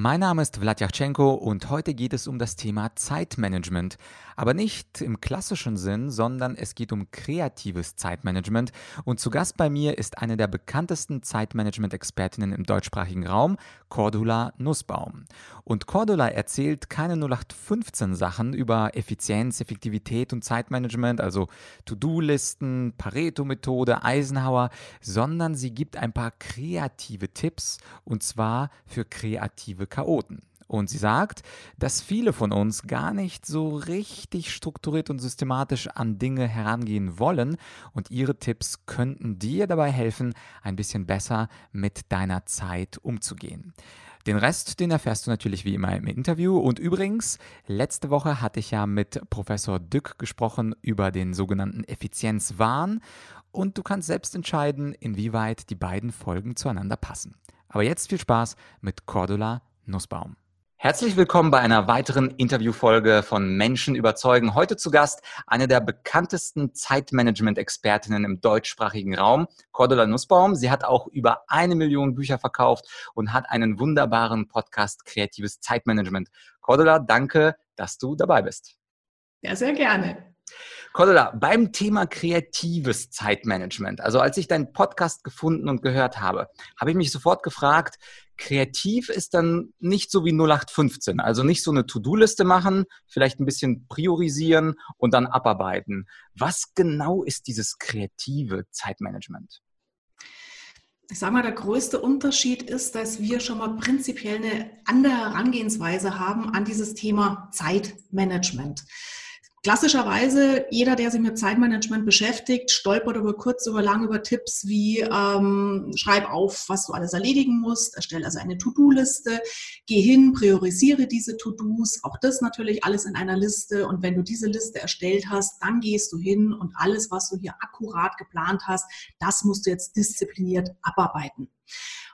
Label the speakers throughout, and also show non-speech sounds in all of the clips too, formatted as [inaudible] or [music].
Speaker 1: Mein Name ist Vladyachenko und heute geht es um das Thema Zeitmanagement. Aber nicht im klassischen Sinn, sondern es geht um kreatives Zeitmanagement. Und zu Gast bei mir ist eine der bekanntesten Zeitmanagement-Expertinnen im deutschsprachigen Raum, Cordula Nussbaum. Und Cordula erzählt keine 0815 Sachen über Effizienz, Effektivität und Zeitmanagement, also To-Do-Listen, Pareto-Methode, Eisenhower, sondern sie gibt ein paar kreative Tipps und zwar für kreative Chaoten. Und sie sagt, dass viele von uns gar nicht so richtig strukturiert und systematisch an Dinge herangehen wollen und ihre Tipps könnten dir dabei helfen, ein bisschen besser mit deiner Zeit umzugehen. Den Rest, den erfährst du natürlich wie immer im Interview. Und übrigens, letzte Woche hatte ich ja mit Professor Dück gesprochen über den sogenannten Effizienzwahn. Und du kannst selbst entscheiden, inwieweit die beiden Folgen zueinander passen. Aber jetzt viel Spaß mit Cordula Nussbaum. Herzlich willkommen bei einer weiteren Interviewfolge von Menschen überzeugen. Heute zu Gast eine der bekanntesten Zeitmanagement-Expertinnen im deutschsprachigen Raum, Cordula Nussbaum. Sie hat auch über eine Million Bücher verkauft und hat einen wunderbaren Podcast Kreatives Zeitmanagement. Cordula, danke, dass du dabei bist.
Speaker 2: Ja, sehr gerne.
Speaker 1: Cordula, beim Thema kreatives Zeitmanagement, also als ich deinen Podcast gefunden und gehört habe, habe ich mich sofort gefragt, kreativ ist dann nicht so wie 0815, also nicht so eine To-Do-Liste machen, vielleicht ein bisschen priorisieren und dann abarbeiten. Was genau ist dieses kreative Zeitmanagement?
Speaker 2: ich sage mal, der größte Unterschied ist, dass wir schon mal prinzipiell eine andere Herangehensweise haben an dieses Thema Zeitmanagement. Klassischerweise, jeder, der sich mit Zeitmanagement beschäftigt, stolpert über kurz oder lang über Tipps wie ähm, schreib auf, was du alles erledigen musst, erstelle also eine To-Do-Liste, geh hin, priorisiere diese To-Dos, auch das natürlich alles in einer Liste und wenn du diese Liste erstellt hast, dann gehst du hin und alles, was du hier akkurat geplant hast, das musst du jetzt diszipliniert abarbeiten.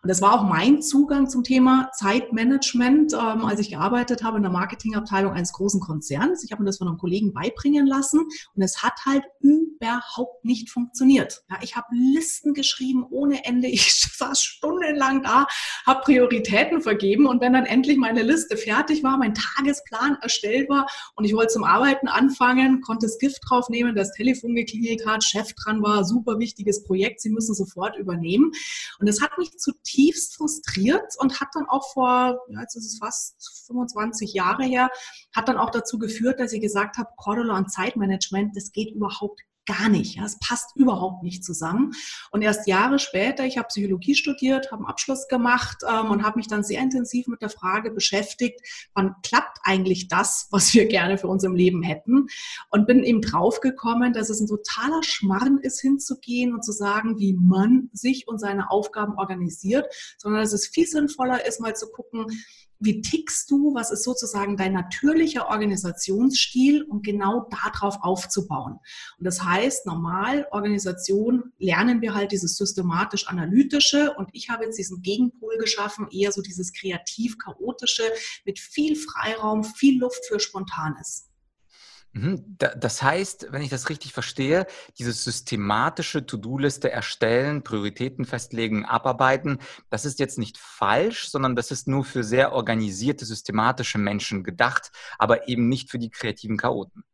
Speaker 2: Und das war auch mein Zugang zum Thema Zeitmanagement, ähm, als ich gearbeitet habe in der Marketingabteilung eines großen Konzerns. Ich habe mir das von einem Kollegen beibringen lassen und es hat halt überhaupt nicht funktioniert. Ja, ich habe Listen geschrieben ohne Ende. [laughs] Ich saß stundenlang da, habe Prioritäten vergeben und wenn dann endlich meine Liste fertig war, mein Tagesplan erstellt war und ich wollte zum Arbeiten anfangen, konnte das Gift draufnehmen, das Telefon geklingelt hat, Chef dran war, super wichtiges Projekt, Sie müssen sofort übernehmen. Und das hat mich zutiefst zutiefst frustriert und hat dann auch vor, ja, jetzt ist es fast 25 Jahre her, hat dann auch dazu geführt, dass ich gesagt habe, Cordula und Zeitmanagement, das geht überhaupt gar nicht. Ja, es passt überhaupt nicht zusammen. Und erst Jahre später, ich habe Psychologie studiert, habe einen Abschluss gemacht ähm, und habe mich dann sehr intensiv mit der Frage beschäftigt, wann klappt eigentlich das, was wir gerne für uns im Leben hätten? Und bin eben draufgekommen, dass es ein totaler Schmarrn ist, hinzugehen und zu sagen, wie man sich und seine Aufgaben organisiert, sondern dass es viel sinnvoller ist, mal zu gucken, wie tickst du, was ist sozusagen dein natürlicher Organisationsstil und genau darauf aufzubauen. Und das heißt, normal Organisation lernen wir halt dieses systematisch-analytische und ich habe jetzt diesen Gegenpol geschaffen, eher so dieses kreativ-chaotische mit viel Freiraum, viel Luft für Spontanes.
Speaker 1: Mhm. Das heißt, wenn ich das richtig verstehe, dieses systematische To-Do-Liste erstellen, Prioritäten festlegen, abarbeiten, das ist jetzt nicht falsch, sondern das ist nur für sehr organisierte, systematische Menschen gedacht, aber eben nicht für die kreativen Chaoten.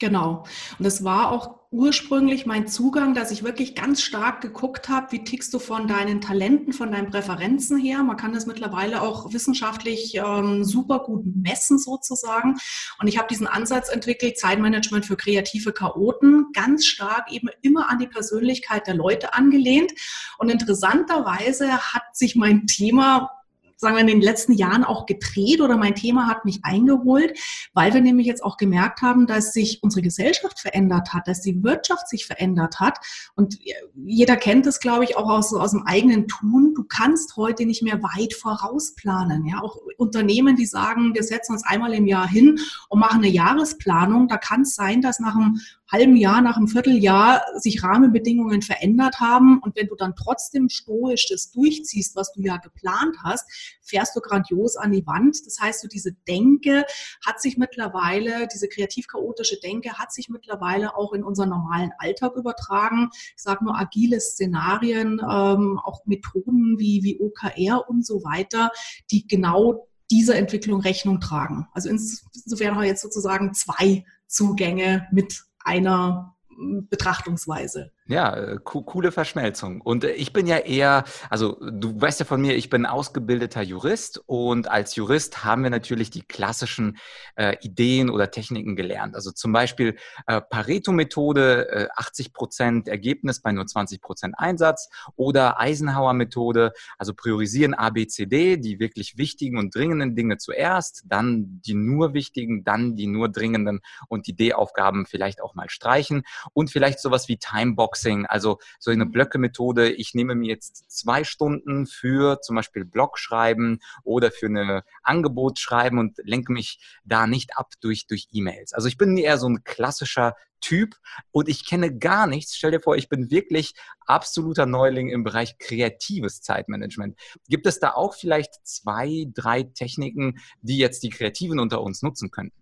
Speaker 2: Genau. Und es war auch ursprünglich mein Zugang, dass ich wirklich ganz stark geguckt habe, wie tickst du von deinen Talenten, von deinen Präferenzen her. Man kann das mittlerweile auch wissenschaftlich ähm, super gut messen sozusagen. Und ich habe diesen Ansatz entwickelt, Zeitmanagement für kreative Chaoten, ganz stark eben immer an die Persönlichkeit der Leute angelehnt. Und interessanterweise hat sich mein Thema sagen wir, in den letzten Jahren auch gedreht oder mein Thema hat mich eingeholt, weil wir nämlich jetzt auch gemerkt haben, dass sich unsere Gesellschaft verändert hat, dass die Wirtschaft sich verändert hat. Und jeder kennt es, glaube ich, auch aus, aus dem eigenen Tun. Du kannst heute nicht mehr weit vorausplanen. Ja, auch Unternehmen, die sagen, wir setzen uns einmal im Jahr hin und machen eine Jahresplanung. Da kann es sein, dass nach einem halben Jahr, nach einem Vierteljahr sich Rahmenbedingungen verändert haben. Und wenn du dann trotzdem stoisch das durchziehst, was du ja geplant hast, fährst du grandios an die Wand. Das heißt, so diese Denke hat sich mittlerweile, diese kreativ-chaotische Denke hat sich mittlerweile auch in unseren normalen Alltag übertragen. Ich sage nur agile Szenarien, ähm, auch Methoden wie, wie OKR und so weiter, die genau dieser Entwicklung Rechnung tragen. Also insofern haben wir jetzt sozusagen zwei Zugänge mit einer hm, Betrachtungsweise.
Speaker 1: Ja, äh, co coole Verschmelzung. Und äh, ich bin ja eher, also du weißt ja von mir, ich bin ausgebildeter Jurist und als Jurist haben wir natürlich die klassischen äh, Ideen oder Techniken gelernt. Also zum Beispiel äh, Pareto-Methode, äh, 80 Prozent Ergebnis bei nur 20 Prozent Einsatz oder Eisenhower-Methode, also priorisieren A, B, C, D, die wirklich wichtigen und dringenden Dinge zuerst, dann die nur wichtigen, dann die nur dringenden und die D-Aufgaben vielleicht auch mal streichen und vielleicht sowas wie Timebox Boxing, also so eine mhm. Blöcke-Methode. Ich nehme mir jetzt zwei Stunden für zum Beispiel Blog schreiben oder für eine Angebot schreiben und lenke mich da nicht ab durch, durch E-Mails. Also ich bin eher so ein klassischer Typ und ich kenne gar nichts. Stell dir vor, ich bin wirklich absoluter Neuling im Bereich kreatives Zeitmanagement. Gibt es da auch vielleicht zwei, drei Techniken, die jetzt die Kreativen unter uns nutzen könnten?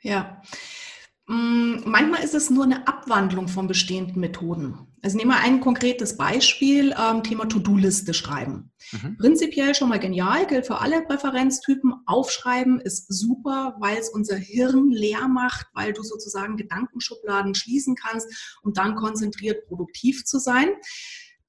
Speaker 2: Ja. Mm, manchmal ist es nur eine Abwandlung von bestehenden Methoden. Also nehmen wir ein konkretes Beispiel, ähm, Thema To-Do-Liste schreiben. Mhm. Prinzipiell schon mal genial, gilt für alle Präferenztypen. Aufschreiben ist super, weil es unser Hirn leer macht, weil du sozusagen Gedankenschubladen schließen kannst, um dann konzentriert produktiv zu sein.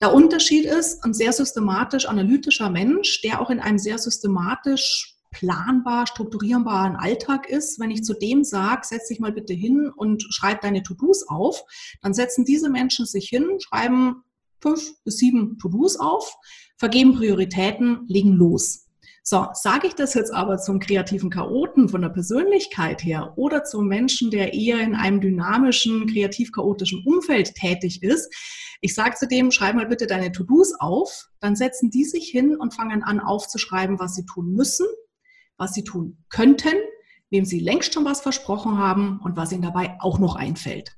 Speaker 2: Der Unterschied ist, ein sehr systematisch analytischer Mensch, der auch in einem sehr systematisch planbar, strukturierbaren Alltag ist, wenn ich zu dem sage, setz dich mal bitte hin und schreib deine To-Dos auf, dann setzen diese Menschen sich hin, schreiben fünf bis sieben To-Dos auf, vergeben Prioritäten, legen los. So, sage ich das jetzt aber zum kreativen Chaoten von der Persönlichkeit her oder zum Menschen, der eher in einem dynamischen, kreativ-chaotischen Umfeld tätig ist, ich sage zu dem, schreib mal bitte deine To-Dos auf, dann setzen die sich hin und fangen an aufzuschreiben, was sie tun müssen, was sie tun könnten, wem sie längst schon was versprochen haben und was ihnen dabei auch noch einfällt.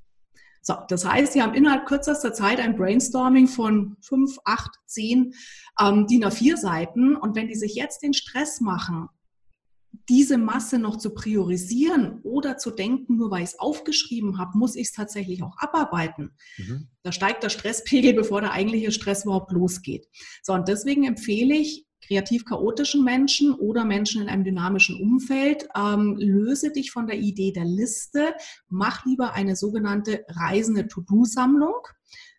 Speaker 2: So, das heißt, Sie haben innerhalb kürzester Zeit ein Brainstorming von fünf, acht, zehn ähm, DIN A4 Seiten. Und wenn die sich jetzt den Stress machen, diese Masse noch zu priorisieren oder zu denken, nur weil ich es aufgeschrieben habe, muss ich es tatsächlich auch abarbeiten. Mhm. Da steigt der Stresspegel, [laughs] bevor der eigentliche Stress überhaupt losgeht. So, und deswegen empfehle ich, kreativ chaotischen Menschen oder Menschen in einem dynamischen Umfeld. Ähm, löse dich von der Idee der Liste, mach lieber eine sogenannte reisende To-Do-Sammlung.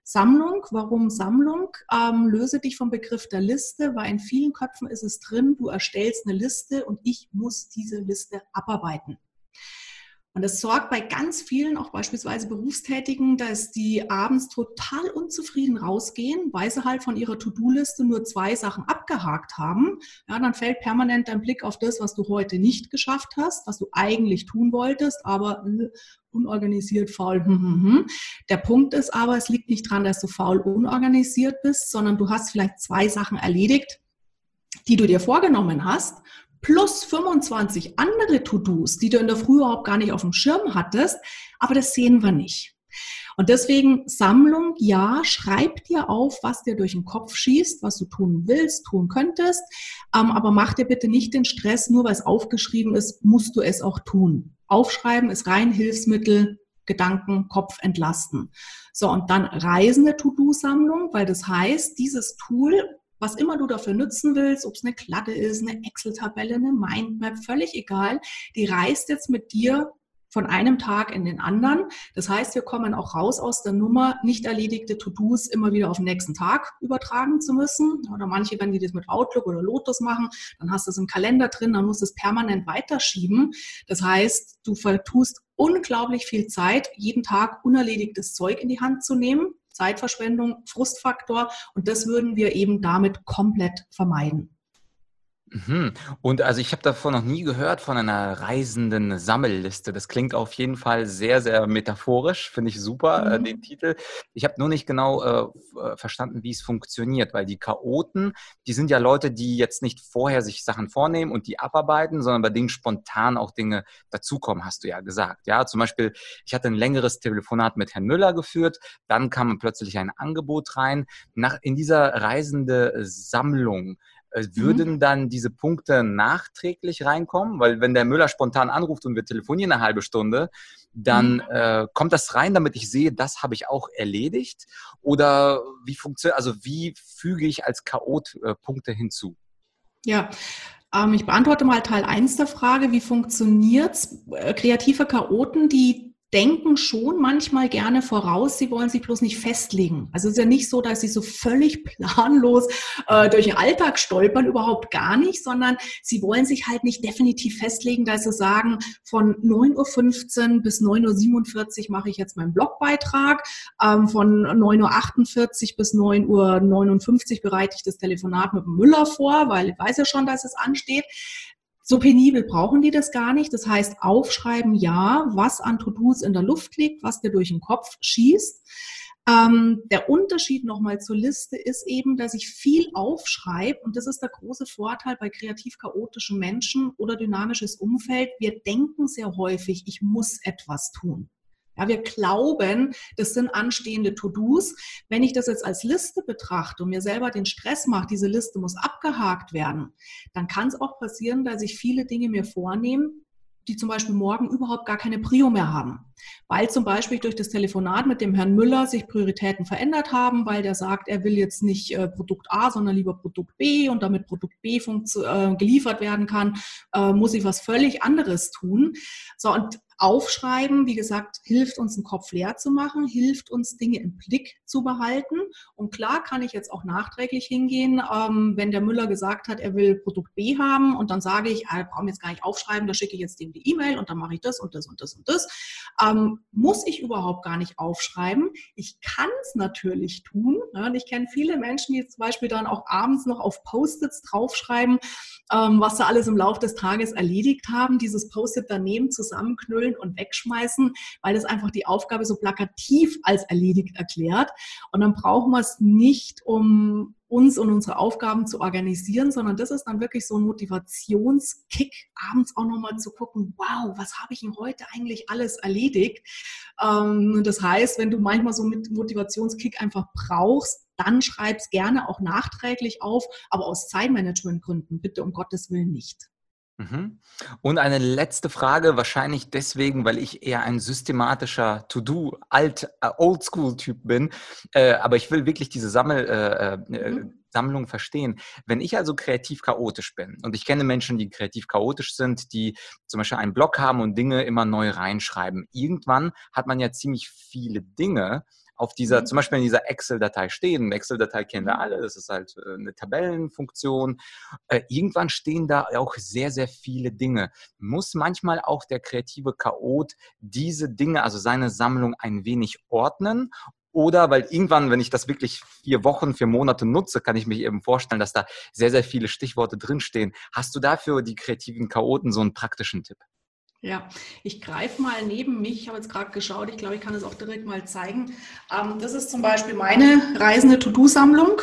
Speaker 2: Sammlung, warum Sammlung? Ähm, löse dich vom Begriff der Liste, weil in vielen Köpfen ist es drin, du erstellst eine Liste und ich muss diese Liste abarbeiten. Und das sorgt bei ganz vielen, auch beispielsweise Berufstätigen, dass die abends total unzufrieden rausgehen, weil sie halt von ihrer To-Do-Liste nur zwei Sachen abgehakt haben. Ja, dann fällt permanent dein Blick auf das, was du heute nicht geschafft hast, was du eigentlich tun wolltest, aber äh, unorganisiert, faul. Hm, hm, hm. Der Punkt ist aber, es liegt nicht daran, dass du faul unorganisiert bist, sondern du hast vielleicht zwei Sachen erledigt, die du dir vorgenommen hast plus 25 andere To-Dos, die du in der Früh überhaupt gar nicht auf dem Schirm hattest, aber das sehen wir nicht. Und deswegen Sammlung, ja, schreib dir auf, was dir durch den Kopf schießt, was du tun willst, tun könntest, ähm, aber mach dir bitte nicht den Stress, nur weil es aufgeschrieben ist, musst du es auch tun. Aufschreiben ist rein Hilfsmittel, Gedanken, Kopf entlasten. So, und dann reisende To-Do-Sammlung, weil das heißt, dieses Tool was immer du dafür nutzen willst, ob es eine Kladde ist, eine Excel-Tabelle, eine Mindmap, völlig egal, die reist jetzt mit dir von einem Tag in den anderen. Das heißt, wir kommen auch raus aus der Nummer, nicht erledigte To-Dos immer wieder auf den nächsten Tag übertragen zu müssen. Oder manche, wenn die das mit Outlook oder Lotus machen, dann hast du es im Kalender drin, dann musst du es permanent weiterschieben. Das heißt, du vertust unglaublich viel Zeit, jeden Tag unerledigtes Zeug in die Hand zu nehmen. Zeitverschwendung, Frustfaktor und das würden wir eben damit komplett vermeiden.
Speaker 1: Mhm. Und also ich habe davon noch nie gehört von einer reisenden Sammelliste. Das klingt auf jeden Fall sehr, sehr metaphorisch. Finde ich super, äh, den
Speaker 2: Mhm.
Speaker 1: Titel. Ich habe nur nicht genau äh, äh, verstanden, wie es funktioniert, weil die Chaoten, die sind ja Leute, die jetzt nicht vorher sich Sachen vornehmen und die abarbeiten, sondern bei denen spontan auch Dinge dazukommen, hast du ja gesagt. Ja, zum Beispiel, ich hatte ein längeres Telefonat mit Herrn Müller geführt, dann kam plötzlich ein Angebot rein. Nach, in dieser reisende Sammlung äh,
Speaker 2: Mhm.
Speaker 1: würden dann diese Punkte nachträglich reinkommen? Weil wenn der Müller spontan anruft und wir telefonieren eine halbe Stunde, dann
Speaker 2: Mhm.
Speaker 1: äh, kommt das rein, damit ich sehe, das habe ich auch erledigt? Oder wie funktioniert, also wie füge ich als Chaot äh, Punkte hinzu?
Speaker 2: Ja, ähm, ich beantworte mal Teil eins der Frage, wie funktioniert's? Äh, kreative Chaoten, die denken schon manchmal gerne voraus, sie wollen sich bloß nicht festlegen. Also es ist ja nicht so, dass sie so völlig [laughs] planlos äh, durch den Alltag stolpern, überhaupt gar nicht, sondern sie wollen sich halt nicht definitiv festlegen, dass sie sagen, von 9.15 Uhr bis 9.47 Uhr mache ich jetzt meinen Blogbeitrag, ähm, von 9.48 Uhr bis 9.59 Uhr bereite ich das Telefonat mit dem Müller vor, weil ich weiß ja schon, dass es ansteht. So penibel brauchen die das gar nicht. Das heißt, aufschreiben, ja, was an To-Dos in der Luft liegt, was dir durch den Kopf schießt. Ähm, der Unterschied nochmal zur Liste ist eben, dass ich viel aufschreibe und das ist der große Vorteil bei kreativ chaotischen Menschen oder dynamisches Umfeld. Wir denken sehr häufig, ich muss etwas tun. Ja, wir glauben, das sind anstehende To-Dos. Wenn ich das jetzt als Liste betrachte und mir selber den Stress mache, diese Liste muss abgehakt werden, dann kann es auch passieren, dass ich viele Dinge mir vornehme, die zum Beispiel morgen überhaupt gar keine Prio mehr haben. Weil zum Beispiel durch das Telefonat mit dem Herrn Müller sich Prioritäten verändert haben, weil der sagt, er will jetzt nicht äh, Produkt A, sondern lieber Produkt B und damit Produkt B äh, geliefert werden kann, äh, muss ich was völlig anderes tun. So, und Aufschreiben, wie gesagt, hilft uns, den Kopf leer zu machen, hilft uns, Dinge im Blick zu behalten. Und klar kann ich jetzt auch nachträglich hingehen, ähm, wenn der Müller gesagt hat, er will Produkt B haben und dann sage ich, ah, brauchen jetzt gar nicht aufschreiben, da schicke ich jetzt dem die E-Mail und dann mache ich das und das und das und das. Ähm, muss ich überhaupt gar nicht aufschreiben. Ich kann es natürlich tun. Ja, und ich kenne viele Menschen, die zum Beispiel dann auch abends noch auf Post-its draufschreiben, ähm, was sie alles im Laufe des Tages erledigt haben, dieses Post-it daneben zusammenknüllen und wegschmeißen, weil das einfach die Aufgabe so plakativ als erledigt erklärt. Und dann brauchen wir es nicht, um uns und unsere Aufgaben zu organisieren, sondern das ist dann wirklich so ein Motivationskick, abends auch nochmal zu gucken, wow, was habe ich denn heute eigentlich alles erledigt? Ähm, das heißt, wenn du manchmal so mit Motivationskick einfach brauchst, dann schreib es gerne auch nachträglich auf, aber aus Zeitmanagementgründen bitte um Gottes Willen nicht.
Speaker 1: Mhm. Und eine letzte Frage, wahrscheinlich deswegen, weil ich eher ein systematischer To-Do, alt, äh, Oldschool-Typ bin, äh, aber ich will wirklich diese Sammel, äh, äh,
Speaker 2: Mhm.
Speaker 1: Sammlung verstehen. Wenn ich also kreativ chaotisch bin und ich kenne Menschen, die kreativ chaotisch sind, die zum Beispiel einen Blog haben und Dinge immer neu reinschreiben, irgendwann hat man ja ziemlich viele Dinge, auf dieser,
Speaker 2: Mhm.
Speaker 1: zum Beispiel in dieser Excel-Datei stehen. Eine Excel-Datei kennen wir
Speaker 2: Mhm.
Speaker 1: alle, das ist halt äh, eine Tabellenfunktion. Äh, irgendwann stehen da auch sehr, sehr viele Dinge. Muss manchmal auch der kreative Chaot diese Dinge, also seine Sammlung ein wenig ordnen? Oder weil irgendwann, wenn ich das wirklich vier Wochen, vier Monate nutze, kann ich mich eben vorstellen, dass da sehr, sehr viele Stichworte drinstehen. Hast du dafür die kreativen Chaoten so einen praktischen Tipp?
Speaker 2: Ja, ich greife mal neben mich. Ich habe jetzt gerade geschaut. Ich glaube, ich kann es auch direkt mal zeigen. Ähm, das ist zum Beispiel meine reisende To-Do-Sammlung.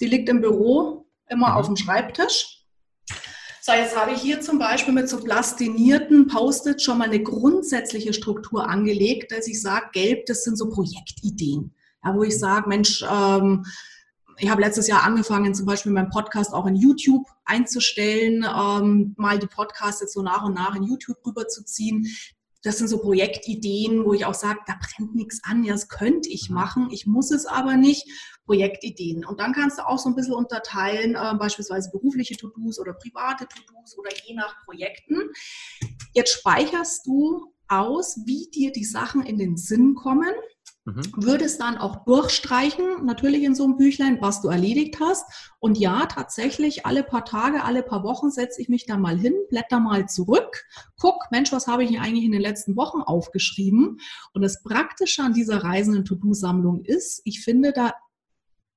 Speaker 2: Die liegt im Büro immer
Speaker 1: Mhm.
Speaker 2: auf dem Schreibtisch. So, jetzt habe ich hier zum Beispiel mit so plastinierten Post-its schon mal eine grundsätzliche Struktur angelegt, dass ich sage, gelb, das sind so Projektideen. Ja, wo ich sage, Mensch, ähm, ich habe letztes Jahr angefangen, zum Beispiel meinen Podcast auch in YouTube einzustellen, ähm, mal die Podcasts jetzt so nach und nach in YouTube rüberzuziehen. Das sind so Projektideen, wo ich auch sage, da brennt nichts an, ja, das könnte ich machen, ich muss es aber nicht. Projektideen. Und dann kannst du auch so ein bisschen unterteilen, äh, beispielsweise berufliche To-Dos oder private To-Dos oder je nach Projekten. Jetzt speicherst du aus, wie dir die Sachen in den Sinn kommen
Speaker 1: Mhm.
Speaker 2: würdest dann auch durchstreichen, natürlich in so einem Büchlein, was du erledigt hast. Und ja, tatsächlich, alle paar Tage, alle paar Wochen setze ich mich da mal hin, blätter mal zurück, guck, Mensch, was habe ich denn eigentlich in den letzten Wochen aufgeschrieben? Und das Praktische an dieser reisenden To-Do-Sammlung ist, ich finde da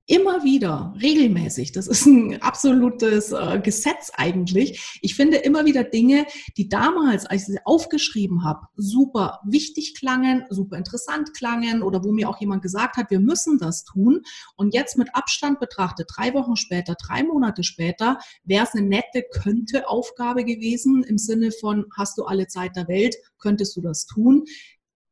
Speaker 2: immer wieder, regelmäßig, das ist ein absolutes äh, Gesetz eigentlich. Ich finde immer wieder Dinge, die damals, als ich sie aufgeschrieben habe, super wichtig klangen, super interessant klangen oder wo mir auch jemand gesagt hat, wir müssen das tun. Und jetzt mit Abstand betrachtet, drei Wochen später, drei Monate später, wäre es eine nette, könnte Aufgabe gewesen im Sinne von, hast du alle Zeit der Welt, könntest du das tun.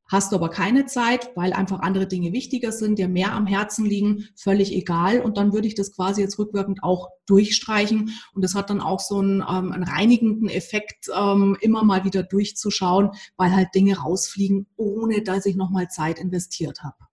Speaker 2: Hast du aber keine Zeit, weil einfach andere Dinge wichtiger sind, dir mehr am Herzen liegen, völlig egal. Und dann würde ich das quasi jetzt rückwirkend auch durchstreichen. Und das hat dann auch so einen, ähm, einen reinigenden Effekt, ähm, immer mal wieder durchzuschauen, weil halt Dinge rausfliegen, ohne dass ich nochmal Zeit investiert habe.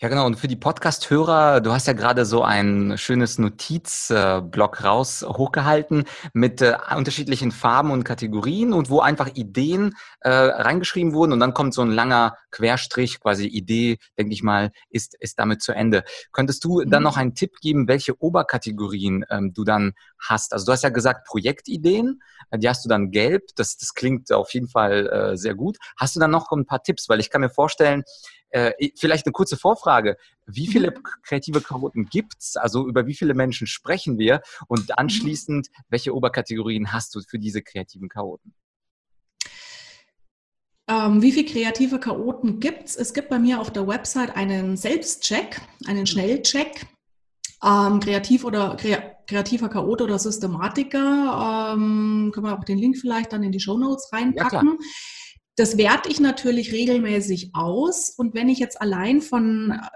Speaker 1: Ja, genau. Und für die Podcast-Hörer, du hast ja gerade so ein schönes Notizblock raus hochgehalten mit äh, unterschiedlichen Farben und Kategorien und wo einfach Ideen äh, reingeschrieben wurden und dann kommt so ein langer Querstrich, quasi Idee, denke ich mal, ist, ist damit zu Ende. Könntest du dann mhm. noch einen Tipp geben, welche Oberkategorien ähm, du dann hast? Also du hast ja gesagt Projektideen, die hast du dann gelb, das, das klingt auf jeden Fall äh, sehr gut. Hast du dann noch ein paar Tipps? Weil ich kann mir vorstellen, äh, vielleicht eine kurze Vorfrage. Wie viele mhm. kreative Chaoten gibt es? Also über wie viele Menschen sprechen wir? Und mhm. anschließend, welche Oberkategorien hast du für diese kreativen Chaoten?
Speaker 2: Ähm, wie viele kreative Chaoten gibt es? Es gibt bei mir auf der Website einen Selbstcheck, einen mhm. Schnellcheck. Ähm, kreativ oder kreativer Chaot oder Systematiker. Ähm, können wir auch den Link vielleicht dann in die Show Notes reinpacken. Ja, das werte ich natürlich regelmäßig aus. Und wenn ich jetzt allein von äh,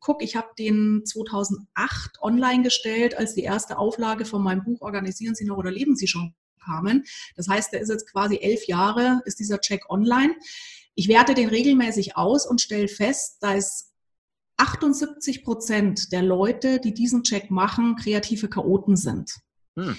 Speaker 2: guck, ich habe den 2008 online gestellt, als die erste Auflage von meinem Buch Organisieren Sie noch oder leben Sie schon kamen. Das heißt, der ist jetzt quasi elf Jahre, ist dieser Check online. Ich werte den regelmäßig aus und stelle fest, da ist 78 Prozent der Leute, die diesen Check machen, kreative Chaoten sind. Hm.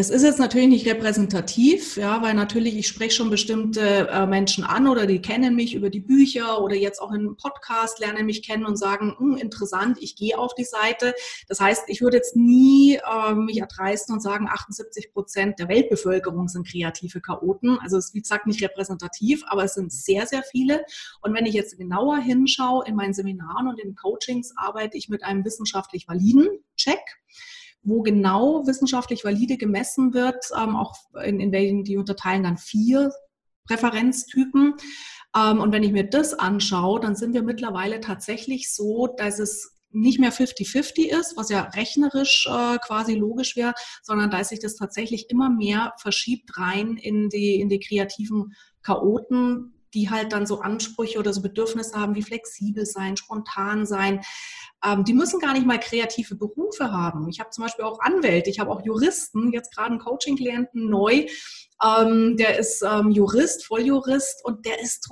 Speaker 2: Das ist jetzt natürlich nicht repräsentativ, ja, weil natürlich ich spreche schon bestimmte äh, Menschen an oder die kennen mich über die Bücher oder jetzt auch in einem Podcast lernen mich kennen und sagen, hm, interessant, ich gehe auf die Seite. Das heißt, ich würde jetzt nie äh, mich erdreisten und sagen, 78 Prozent der Weltbevölkerung sind kreative Chaoten. Also es ist wie gesagt nicht repräsentativ, aber es sind sehr, sehr viele. Und wenn ich jetzt genauer hinschaue, in meinen Seminaren und in Coachings arbeite ich mit einem wissenschaftlich validen Check wo genau wissenschaftlich valide gemessen wird, ähm, auch in, in welchen die unterteilen dann vier Präferenztypen. Ähm, und wenn ich mir das anschaue, dann sind wir mittlerweile tatsächlich so, dass es nicht mehr 50-50 ist, was ja rechnerisch äh, quasi logisch wäre, sondern dass sich das tatsächlich immer mehr verschiebt rein in die, in die kreativen Chaoten, die halt dann so Ansprüche oder so Bedürfnisse haben wie flexibel sein, spontan sein. Ähm, die müssen gar nicht mal kreative Berufe haben. Ich habe zum Beispiel auch Anwälte, ich habe auch Juristen, jetzt gerade einen Coaching-Klienten neu, ähm, der ist ähm, Jurist, Volljurist und der ist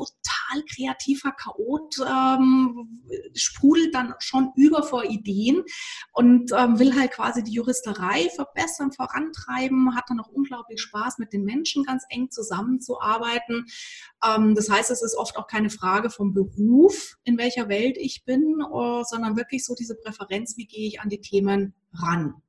Speaker 2: total kreativer Chaot, ähm, sprudelt dann schon über vor Ideen und ähm, will halt quasi die Juristerei verbessern, vorantreiben, hat dann auch unglaublich Spaß, mit den Menschen ganz eng zusammenzuarbeiten. Ähm, das heißt, es ist oft auch keine Frage vom Beruf, in welcher Welt ich bin, uh, sondern wirklich so diese Präferenz, wie gehe ich an die Themen ran.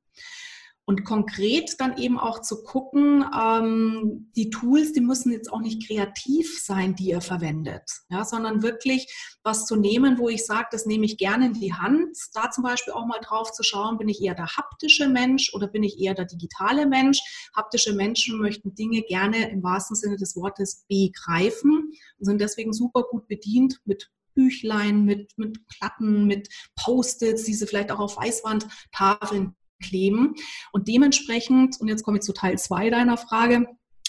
Speaker 2: Und konkret dann eben auch zu gucken, ähm, die Tools, die müssen jetzt auch nicht kreativ sein, die ihr verwendet, ja, sondern wirklich was zu nehmen, wo ich sage, das nehme ich gerne in die Hand. Da zum Beispiel auch mal drauf zu schauen, bin ich eher der haptische Mensch oder bin ich eher der digitale Mensch? Haptische Menschen möchten Dinge gerne im wahrsten Sinne des Wortes begreifen und sind deswegen super gut bedient mit Büchlein, mit, mit Platten, mit Post-its, diese vielleicht auch auf Weißwandtafeln kleben. Und dementsprechend, und jetzt komme ich zu Teil 2 deiner Frage,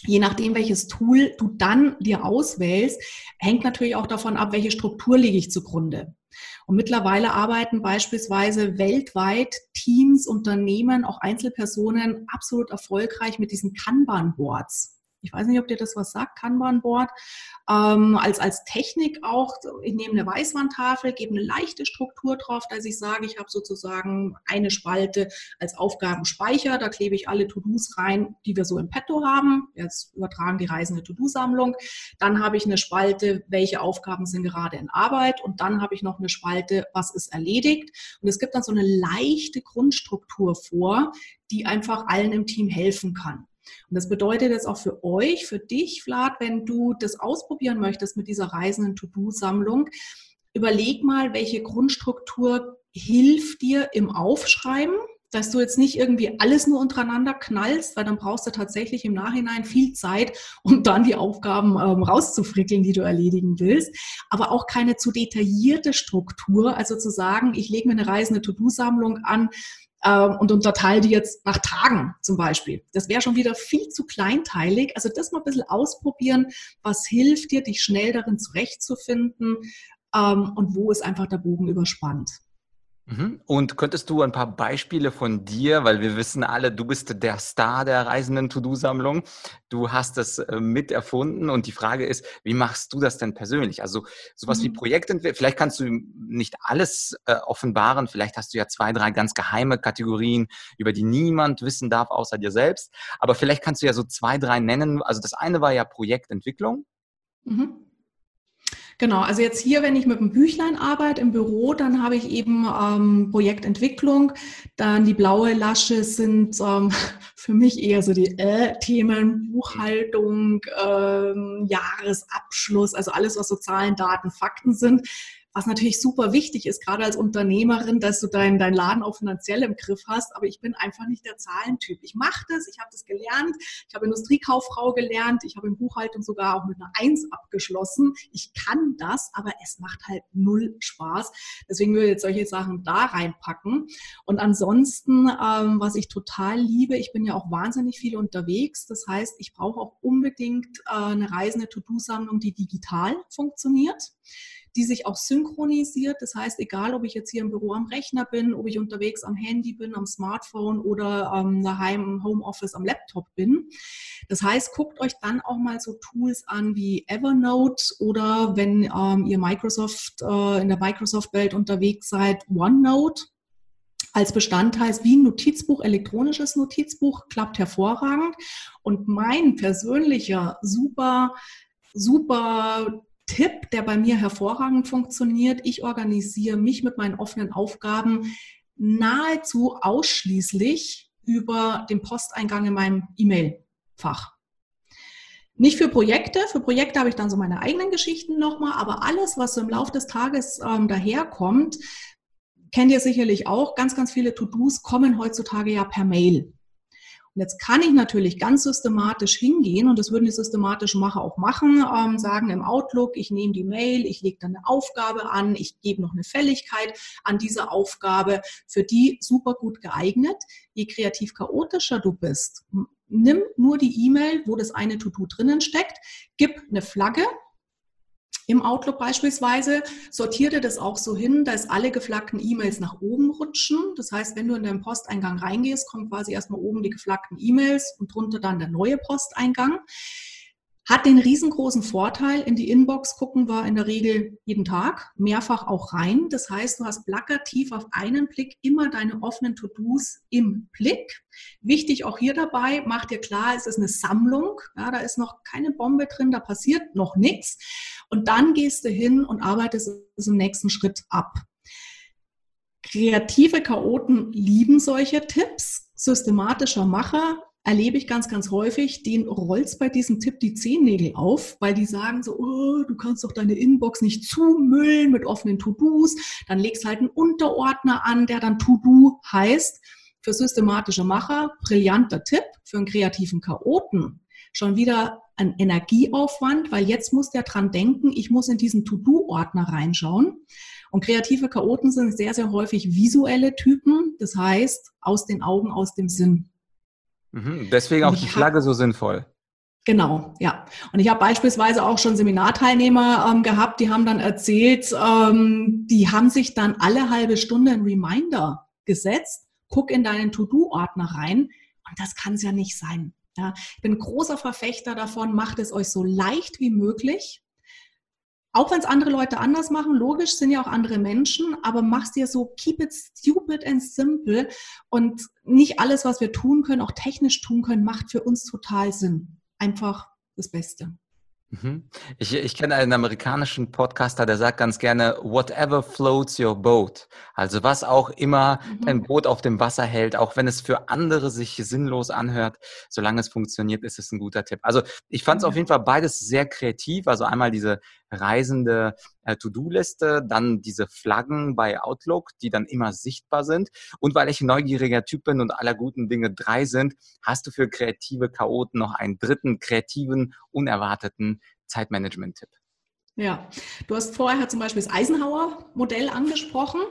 Speaker 2: Je nachdem, welches Tool du dann dir auswählst, hängt natürlich auch davon ab, welche Struktur lege ich zugrunde. Und mittlerweile arbeiten beispielsweise weltweit Teams, Unternehmen, auch Einzelpersonen absolut erfolgreich mit diesen Kanban-Boards. Ich weiß nicht, ob dir das was sagt, Kanban-Board. Ähm, als, als Technik auch, ich nehme eine Weißwandtafel, gebe eine leichte Struktur drauf, dass ich sage, ich habe sozusagen eine Spalte als Aufgabenspeicher, da klebe ich alle To-Dos rein, die wir so im Petto haben. Jetzt übertragen die reisende To-Do-Sammlung. Dann habe ich eine Spalte, welche Aufgaben sind gerade in Arbeit und dann habe ich noch eine Spalte, was ist erledigt. Und es gibt dann so eine leichte Grundstruktur vor, die einfach allen im Team helfen kann. Und das bedeutet jetzt auch für euch, für dich, Vlad, wenn du das ausprobieren möchtest mit dieser reisenden To-Do-Sammlung, überleg mal, welche Grundstruktur hilft dir im Aufschreiben, dass du jetzt nicht irgendwie alles nur untereinander knallst, weil dann brauchst du tatsächlich im Nachhinein viel Zeit, um dann die Aufgaben ähm, rauszufrickeln, die du erledigen willst. Aber auch keine zu detaillierte Struktur, also zu sagen, ich lege mir eine reisende To-Do-Sammlung an, ähm, und unterteile die jetzt nach Tagen zum Beispiel. Das wäre schon wieder viel zu kleinteilig. Also das mal ein bisschen ausprobieren, was hilft dir, dich schnell darin zurechtzufinden ähm, und wo ist einfach der Bogen überspannt.
Speaker 1: Mhm. Und könntest du ein paar Beispiele von dir, weil wir wissen alle, du bist der Star der reisenden To-Do-Sammlung. Du hast es äh, mit erfunden und die Frage ist, wie machst du das denn persönlich? Also sowas mhm. wie Projektentwicklung, vielleicht kannst du nicht alles äh, offenbaren, vielleicht hast du ja zwei, drei ganz geheime Kategorien, über die niemand wissen darf außer dir selbst. Aber vielleicht kannst du ja so zwei, drei nennen. Also das eine war ja Projektentwicklung. Mhm.
Speaker 2: Genau, also jetzt hier, wenn ich mit dem Büchlein arbeite im Büro, dann habe ich eben ähm, Projektentwicklung. Dann die blaue Lasche sind ähm, [laughs] für mich eher so die äh, Themen Buchhaltung, ähm, Jahresabschluss, also alles, was so Zahlen, Daten, Fakten sind was natürlich super wichtig ist, gerade als Unternehmerin, dass du deinen dein Laden auch finanziell im Griff hast. Aber ich bin einfach nicht der Zahlentyp. Ich mache das, ich habe das gelernt, ich habe Industriekauffrau gelernt, ich habe in Buchhaltung sogar auch mit einer Eins abgeschlossen. Ich kann das, aber es macht halt null Spaß. Deswegen würde ich jetzt solche Sachen da reinpacken. Und ansonsten, ähm, was ich total liebe, ich bin ja auch wahnsinnig viel unterwegs. Das heißt, ich brauche auch unbedingt äh, eine reisende To-Do-Sammlung, die digital funktioniert die sich auch synchronisiert. Das heißt, egal, ob ich jetzt hier im Büro am Rechner bin, ob ich unterwegs am Handy bin, am Smartphone oder ähm, daheim im Homeoffice am Laptop bin. Das heißt, guckt euch dann auch mal so Tools an wie Evernote oder wenn ähm, ihr Microsoft äh, in der Microsoft-Welt unterwegs seid, OneNote als Bestandteil wie ein Notizbuch, elektronisches Notizbuch, klappt hervorragend. Und mein persönlicher super, super Tipp, der bei mir hervorragend funktioniert. Ich organisiere mich mit meinen offenen Aufgaben nahezu ausschließlich über den Posteingang in meinem E-Mail-Fach. Nicht für Projekte. Für Projekte habe ich dann so meine eigenen Geschichten nochmal, aber alles, was so im Laufe des Tages ähm, daherkommt, kennt ihr sicherlich auch. Ganz, ganz viele To-Dos kommen heutzutage ja per Mail. Und jetzt kann ich natürlich ganz systematisch hingehen und das würden die systematischen Macher auch machen, ähm, sagen im Outlook, ich nehme die Mail, ich lege dann eine Aufgabe an, ich gebe noch eine Fälligkeit an diese Aufgabe, für die super gut geeignet. Je kreativ chaotischer du bist, nimm nur die E-Mail, wo das eine To-Do drinnen steckt, gib eine Flagge, im Outlook beispielsweise sortiert er das auch so hin, dass alle geflaggten E-Mails nach oben rutschen. Das heißt, wenn du in deinen Posteingang reingehst, kommen quasi erstmal oben die geflaggten E-Mails und drunter dann der neue Posteingang. Hat den riesengroßen Vorteil, in die Inbox gucken wir in der Regel jeden Tag, mehrfach auch rein. Das heißt, du hast plakativ auf einen Blick immer deine offenen To-Dos im Blick. Wichtig auch hier dabei, mach dir klar, es ist eine Sammlung. Ja, da ist noch keine Bombe drin, da passiert noch nichts. Und dann gehst du hin und arbeitest es im nächsten Schritt ab. Kreative Chaoten lieben solche Tipps. Systematischer Macher erlebe ich ganz, ganz häufig, den rollst bei diesem Tipp die Zehennägel auf, weil die sagen so, oh, du kannst doch deine Inbox nicht zumüllen mit offenen To-Dos. Dann legst halt einen Unterordner an, der dann To-Do heißt. Für systematische Macher brillanter Tipp, für einen kreativen Chaoten schon wieder ein Energieaufwand, weil jetzt muss der dran denken, ich muss in diesen To-Do-Ordner reinschauen. Und kreative Chaoten sind sehr, sehr häufig visuelle Typen, das heißt aus den Augen, aus dem Sinn.
Speaker 1: Mhm, deswegen auch die Flagge so sinnvoll.
Speaker 2: Genau, ja. Und ich habe beispielsweise auch schon Seminarteilnehmer ähm, gehabt, die haben dann erzählt, ähm, die haben sich dann alle halbe Stunde ein Reminder gesetzt, guck in deinen To-Do-Ordner rein. Und das kann es ja nicht sein. Ja, ich bin großer Verfechter davon, macht es euch so leicht wie möglich. Auch wenn es andere Leute anders machen, logisch sind ja auch andere Menschen, aber mach's dir so, keep it stupid and simple. Und nicht alles, was wir tun können, auch technisch tun können, macht für uns total Sinn. Einfach das Beste.
Speaker 1: Mhm. Ich, ich kenne einen amerikanischen Podcaster, der sagt ganz gerne, whatever floats your boat. Also was auch immer mhm. dein Boot auf dem Wasser hält, auch wenn es für andere sich sinnlos anhört, solange es funktioniert, ist es ein guter Tipp. Also ich fand es ja. auf jeden Fall beides sehr kreativ. Also einmal diese reisende äh, To-Do-Liste, dann diese Flaggen bei Outlook, die dann immer sichtbar sind. Und weil ich ein neugieriger Typ bin und aller guten Dinge drei sind, hast du für kreative Chaoten noch einen dritten kreativen, unerwarteten Zeitmanagement-Tipp.
Speaker 2: Ja, du hast vorher zum Beispiel das Eisenhower-Modell angesprochen.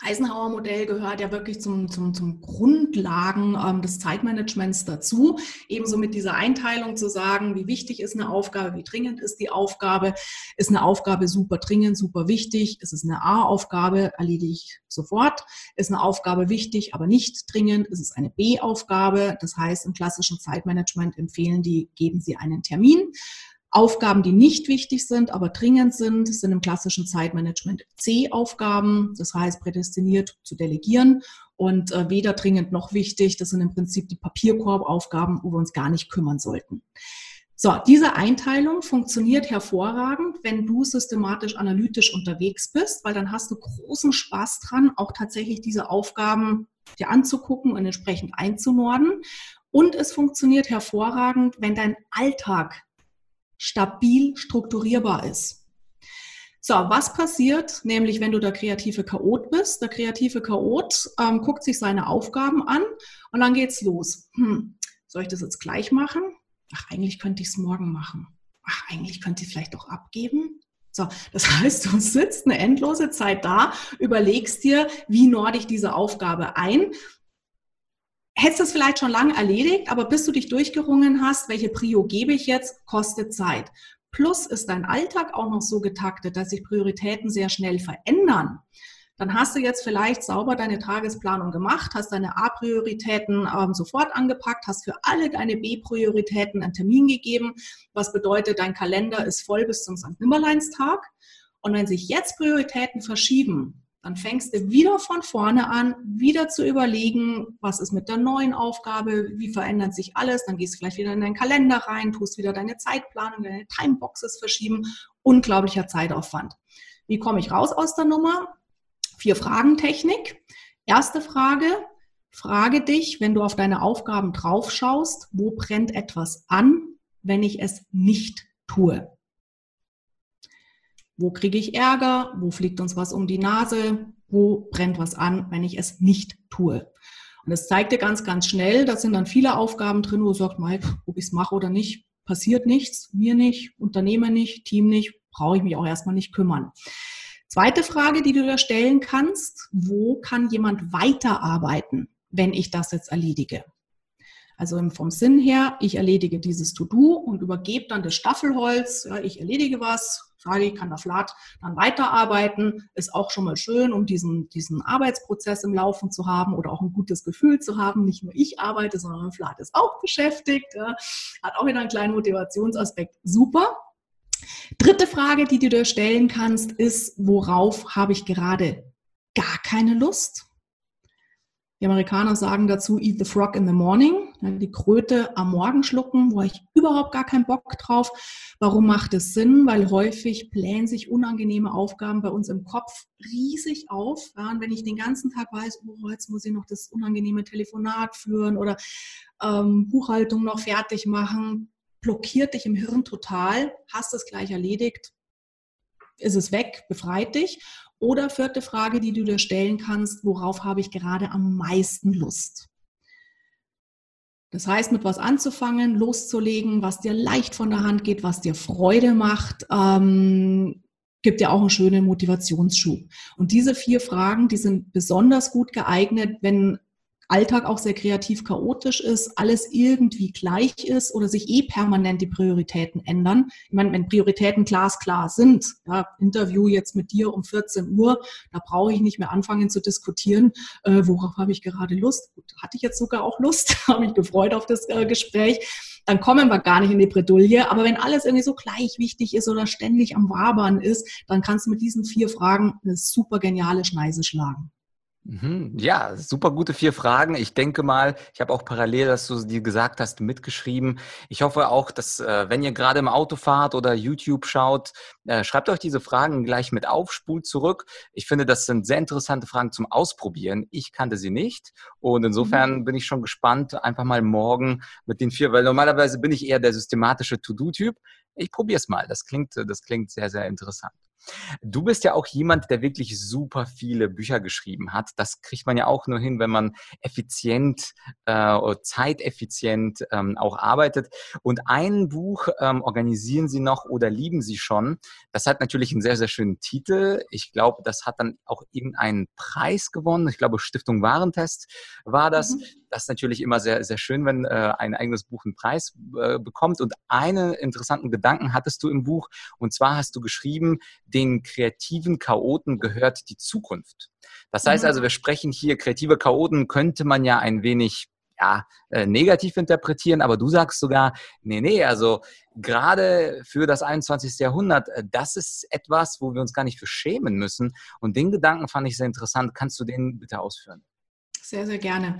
Speaker 2: Eisenhower-Modell gehört ja wirklich zum, zum, zum Grundlagen ähm, des Zeitmanagements dazu. Ebenso mit dieser Einteilung zu sagen, wie wichtig ist eine Aufgabe, wie dringend ist die Aufgabe. Ist eine Aufgabe super dringend, super wichtig? Ist es eine A-Aufgabe, erledige ich sofort. Ist eine Aufgabe wichtig, aber nicht dringend? Ist es eine B-Aufgabe? Das heißt, im klassischen Zeitmanagement empfehlen die, geben Sie einen Termin. Aufgaben, die nicht wichtig sind, aber dringend sind, sind im klassischen Zeitmanagement C-Aufgaben, das heißt prädestiniert zu delegieren und äh, weder dringend noch wichtig. Das sind im Prinzip die Papierkorbaufgaben, wo wir uns gar nicht kümmern sollten. So, diese Einteilung funktioniert hervorragend, wenn du systematisch analytisch unterwegs bist, weil dann hast du großen Spaß dran, auch tatsächlich diese Aufgaben dir anzugucken und entsprechend einzunorden. Und es funktioniert hervorragend, wenn dein Alltag stabil strukturierbar ist. So, was passiert, nämlich wenn du der kreative Chaot bist? Der kreative Chaot ähm, guckt sich seine Aufgaben an und dann geht's los. Hm, soll ich das jetzt gleich machen? Ach, eigentlich könnte ich es morgen machen. Ach, eigentlich könnte ich vielleicht auch abgeben. So, das [laughs] heißt, du sitzt eine endlose Zeit da, überlegst dir, wie norde ich diese Aufgabe ein hättest es vielleicht schon lange erledigt, aber bis du dich durchgerungen hast, welche Prio gebe ich jetzt, kostet Zeit. Plus ist dein Alltag auch noch so getaktet, dass sich Prioritäten sehr schnell verändern. Dann hast du jetzt vielleicht sauber deine Tagesplanung gemacht, hast deine A-Prioritäten ähm, sofort angepackt, hast für alle deine B-Prioritäten einen Termin gegeben, was bedeutet, dein Kalender ist voll bis zum St. Nimmerleinstag. Und wenn sich jetzt Prioritäten verschieben, dann fängst du wieder von vorne an, wieder zu überlegen, was ist mit der neuen Aufgabe, wie verändert sich alles. Dann gehst du vielleicht wieder in deinen Kalender rein, tust wieder deine Zeitplanung, deine Timeboxes verschieben. Unglaublicher Zeitaufwand. Wie komme ich raus aus der Nummer? Vier Fragen Technik. Erste Frage, frage dich, wenn du auf deine Aufgaben draufschaust, wo brennt etwas an, wenn ich es nicht tue? Wo kriege ich Ärger? Wo fliegt uns was um die Nase? Wo brennt was an, wenn ich es nicht tue? Und das zeigt dir ganz, ganz schnell, da sind dann viele Aufgaben drin, wo sagst, mal, ob ich es mache oder nicht, passiert nichts, mir nicht, Unternehmer nicht, Team nicht, brauche ich mich auch erstmal nicht kümmern. Zweite Frage, die du da stellen kannst, wo kann jemand weiterarbeiten, wenn ich das jetzt erledige? Also vom Sinn her, ich erledige dieses To-Do und übergebe dann das Staffelholz, ja, ich erledige was, ich, kann der Flat dann weiterarbeiten, ist auch schon mal schön, um diesen, diesen Arbeitsprozess im Laufen zu haben oder auch ein gutes Gefühl zu haben. Nicht nur ich arbeite, sondern Flat ist auch beschäftigt, ja. hat auch wieder einen kleinen Motivationsaspekt. Super. Dritte Frage, die du dir stellen kannst, ist, worauf habe ich gerade gar keine Lust? Die Amerikaner sagen dazu, eat the frog in the morning, die Kröte am Morgen schlucken, wo ich überhaupt gar keinen Bock drauf. Warum macht es Sinn? Weil häufig plänen sich unangenehme Aufgaben bei uns im Kopf riesig auf. Ja, und wenn ich den ganzen Tag weiß, oh, jetzt muss ich noch das unangenehme Telefonat führen oder ähm, Buchhaltung noch fertig machen, blockiert dich im Hirn total, hast es gleich erledigt, ist es weg, befreit dich. Oder vierte Frage, die du dir stellen kannst, worauf habe ich gerade am meisten Lust? Das heißt, mit was anzufangen, loszulegen, was dir leicht von der Hand geht, was dir Freude macht, ähm, gibt ja auch einen schönen Motivationsschub. Und diese vier Fragen, die sind besonders gut geeignet, wenn Alltag auch sehr kreativ chaotisch ist, alles irgendwie gleich ist oder sich eh permanent die Prioritäten ändern. Ich meine, wenn Prioritäten glasklar sind, ja, Interview jetzt mit dir um 14 Uhr, da brauche ich nicht mehr anfangen zu diskutieren, äh, worauf habe ich gerade Lust. Gut, hatte ich jetzt sogar auch Lust, [laughs] habe mich gefreut auf das äh, Gespräch. Dann kommen wir gar nicht in die Bredouille. Aber wenn alles irgendwie so gleich wichtig ist oder ständig am Wabern ist, dann kannst du mit diesen vier Fragen eine super geniale Schneise schlagen.
Speaker 1: Mhm. Ja, super gute vier Fragen. Ich denke mal, ich habe auch parallel, dass du dir gesagt hast, mitgeschrieben. Ich hoffe auch, dass, äh, wenn ihr gerade im Auto fahrt oder YouTube schaut, äh, schreibt euch diese Fragen gleich mit auf, spult zurück. Ich finde, das sind sehr interessante Fragen zum Ausprobieren. Ich kannte sie nicht und insofern mhm. bin ich schon gespannt, einfach mal morgen mit den vier, weil normalerweise bin ich eher der systematische To-Do-Typ. Ich probiere es mal. Das klingt, das klingt sehr, sehr interessant. Du bist ja auch jemand, der wirklich super viele Bücher geschrieben hat. Das kriegt man ja auch nur hin, wenn man effizient, äh, zeiteffizient ähm, auch arbeitet. Und ein Buch ähm, organisieren Sie noch oder lieben Sie schon. Das hat natürlich einen sehr, sehr schönen Titel. Ich glaube, das hat dann auch irgendeinen Preis gewonnen. Ich glaube, Stiftung Warentest war das. Mhm. Das ist natürlich immer sehr, sehr schön, wenn äh, ein eigenes Buch einen Preis äh, bekommt. Und einen interessanten Gedanken hattest du im Buch. Und zwar hast du geschrieben, den kreativen Chaoten gehört die Zukunft. Das heißt also, mhm. wir sprechen hier, kreative Chaoten könnte man ja ein wenig ja, äh, negativ interpretieren, aber du sagst sogar, nee, nee, also gerade für das 21. Jahrhundert, äh, das ist etwas, wo wir uns gar nicht für schämen müssen. Und den Gedanken fand ich sehr interessant. Kannst du den bitte ausführen?
Speaker 2: Sehr, sehr gerne.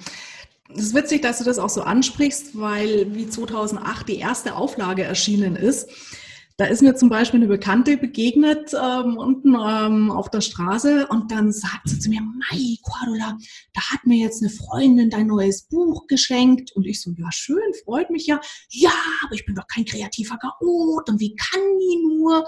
Speaker 2: Es ist witzig, dass du das auch so ansprichst, weil wie 2008 die erste Auflage erschienen ist, da ist mir zum Beispiel eine Bekannte begegnet ähm, unten ähm, auf der Straße und dann sagt sie zu mir, Mai, Cordula, da hat mir jetzt eine Freundin dein neues Buch geschenkt und ich so, ja schön, freut mich ja. Ja, aber ich bin doch kein kreativer Chaot und wie kann die nur?